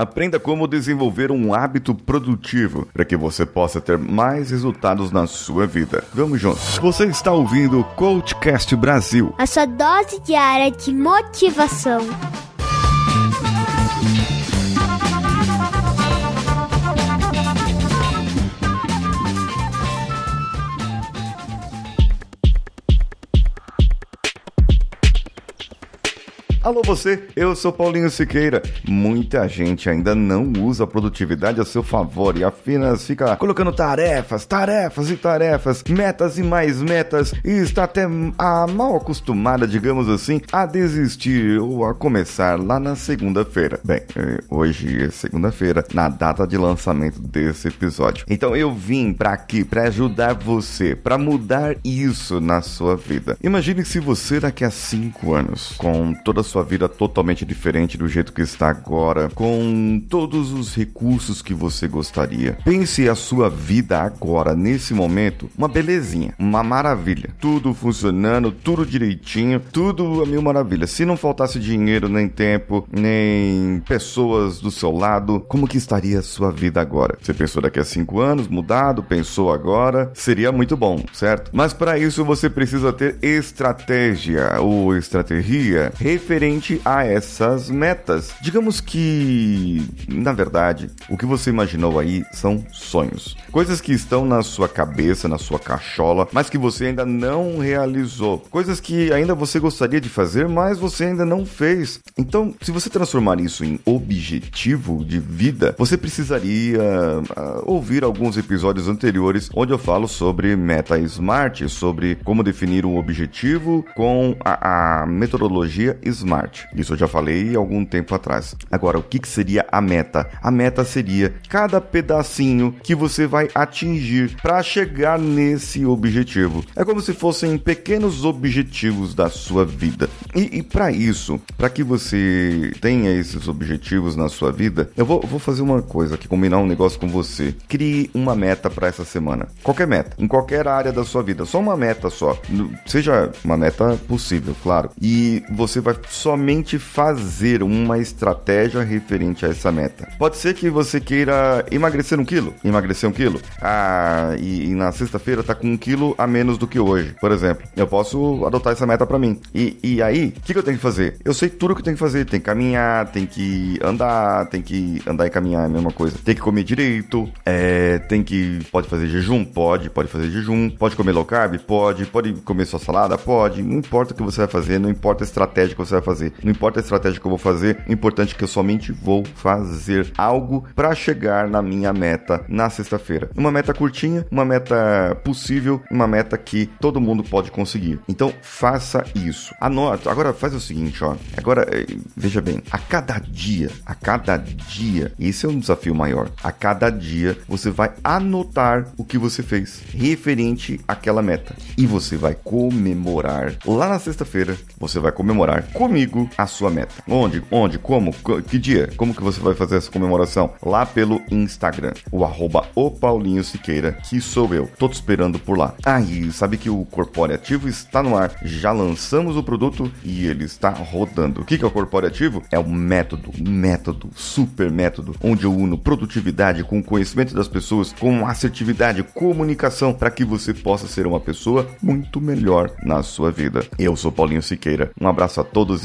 aprenda como desenvolver um hábito produtivo para que você possa ter mais resultados na sua vida. Vamos juntos. Você está ouvindo o Coachcast Brasil. A sua dose diária de motivação. Alô você, eu sou Paulinho Siqueira. Muita gente ainda não usa a produtividade a seu favor e apenas fica colocando tarefas, tarefas e tarefas, metas e mais metas e está até a mal acostumada, digamos assim, a desistir ou a começar lá na segunda-feira. Bem, eh, hoje é segunda-feira, na data de lançamento desse episódio. Então eu vim para aqui para ajudar você, para mudar isso na sua vida. Imagine se você daqui a cinco anos, com toda a sua vida totalmente diferente do jeito que está agora, com todos os recursos que você gostaria. Pense a sua vida agora, nesse momento, uma belezinha, uma maravilha. Tudo funcionando, tudo direitinho, tudo a mil maravilha. Se não faltasse dinheiro, nem tempo, nem pessoas do seu lado, como que estaria a sua vida agora? Você pensou daqui a cinco anos, mudado, pensou agora, seria muito bom, certo? Mas para isso você precisa ter estratégia ou estratégia referente a essas metas. Digamos que, na verdade, o que você imaginou aí são sonhos. Coisas que estão na sua cabeça, na sua cachola, mas que você ainda não realizou. Coisas que ainda você gostaria de fazer, mas você ainda não fez. Então, se você transformar isso em objetivo de vida, você precisaria uh, ouvir alguns episódios anteriores onde eu falo sobre meta smart, sobre como definir um objetivo com a, a metodologia smart Smart. Isso eu já falei algum tempo atrás. Agora, o que, seria a meta? A meta seria cada pedacinho que você vai atingir para chegar nesse objetivo. É como se fossem pequenos objetivos da sua vida. E, e para isso, para que você tenha esses objetivos na sua vida, eu vou, vou fazer uma coisa aqui, combinar um negócio com você. Crie uma meta para essa semana. Qualquer meta, em qualquer área da sua vida. Só uma meta só. Seja uma meta possível, claro. E você vai somente fazer uma estratégia referente a essa meta. Pode ser que você queira emagrecer um quilo, emagrecer um quilo, ah, e, e na sexta-feira tá com um quilo a menos do que hoje, por exemplo. Eu posso adotar essa meta para mim. E, e aí, o que, que, eu tenho que fazer? Eu sei tudo que eu tenho que fazer. Tem que caminhar, tem que andar, tem que andar e caminhar, é a mesma coisa. Tem que comer direito, é, tem que. Pode fazer jejum? Pode, pode fazer jejum. Pode comer low carb? Pode. Pode comer sua salada? Pode. Não importa o que você vai fazer, não importa a estratégia que você vai fazer fazer. Não importa a estratégia que eu vou fazer, o importante é que eu somente vou fazer algo para chegar na minha meta na sexta-feira. Uma meta curtinha, uma meta possível, uma meta que todo mundo pode conseguir. Então faça isso. Anota. Agora faz o seguinte, ó. Agora eh, veja bem, a cada dia, a cada dia, esse é um desafio maior. A cada dia você vai anotar o que você fez referente àquela meta e você vai comemorar lá na sexta-feira. Você vai comemorar comigo comigo a sua meta. Onde? Onde? Como? Que dia? Como que você vai fazer essa comemoração? Lá pelo Instagram, o arroba o Paulinho Siqueira, que sou eu. Tô te esperando por lá. Aí, ah, sabe que o Corporativo está no ar. Já lançamos o produto e ele está rodando. O que é o Corporativo? É o método, método, super método, onde eu uno produtividade com o conhecimento das pessoas, com assertividade, comunicação, para que você possa ser uma pessoa muito melhor na sua vida. Eu sou Paulinho Siqueira. Um abraço a todos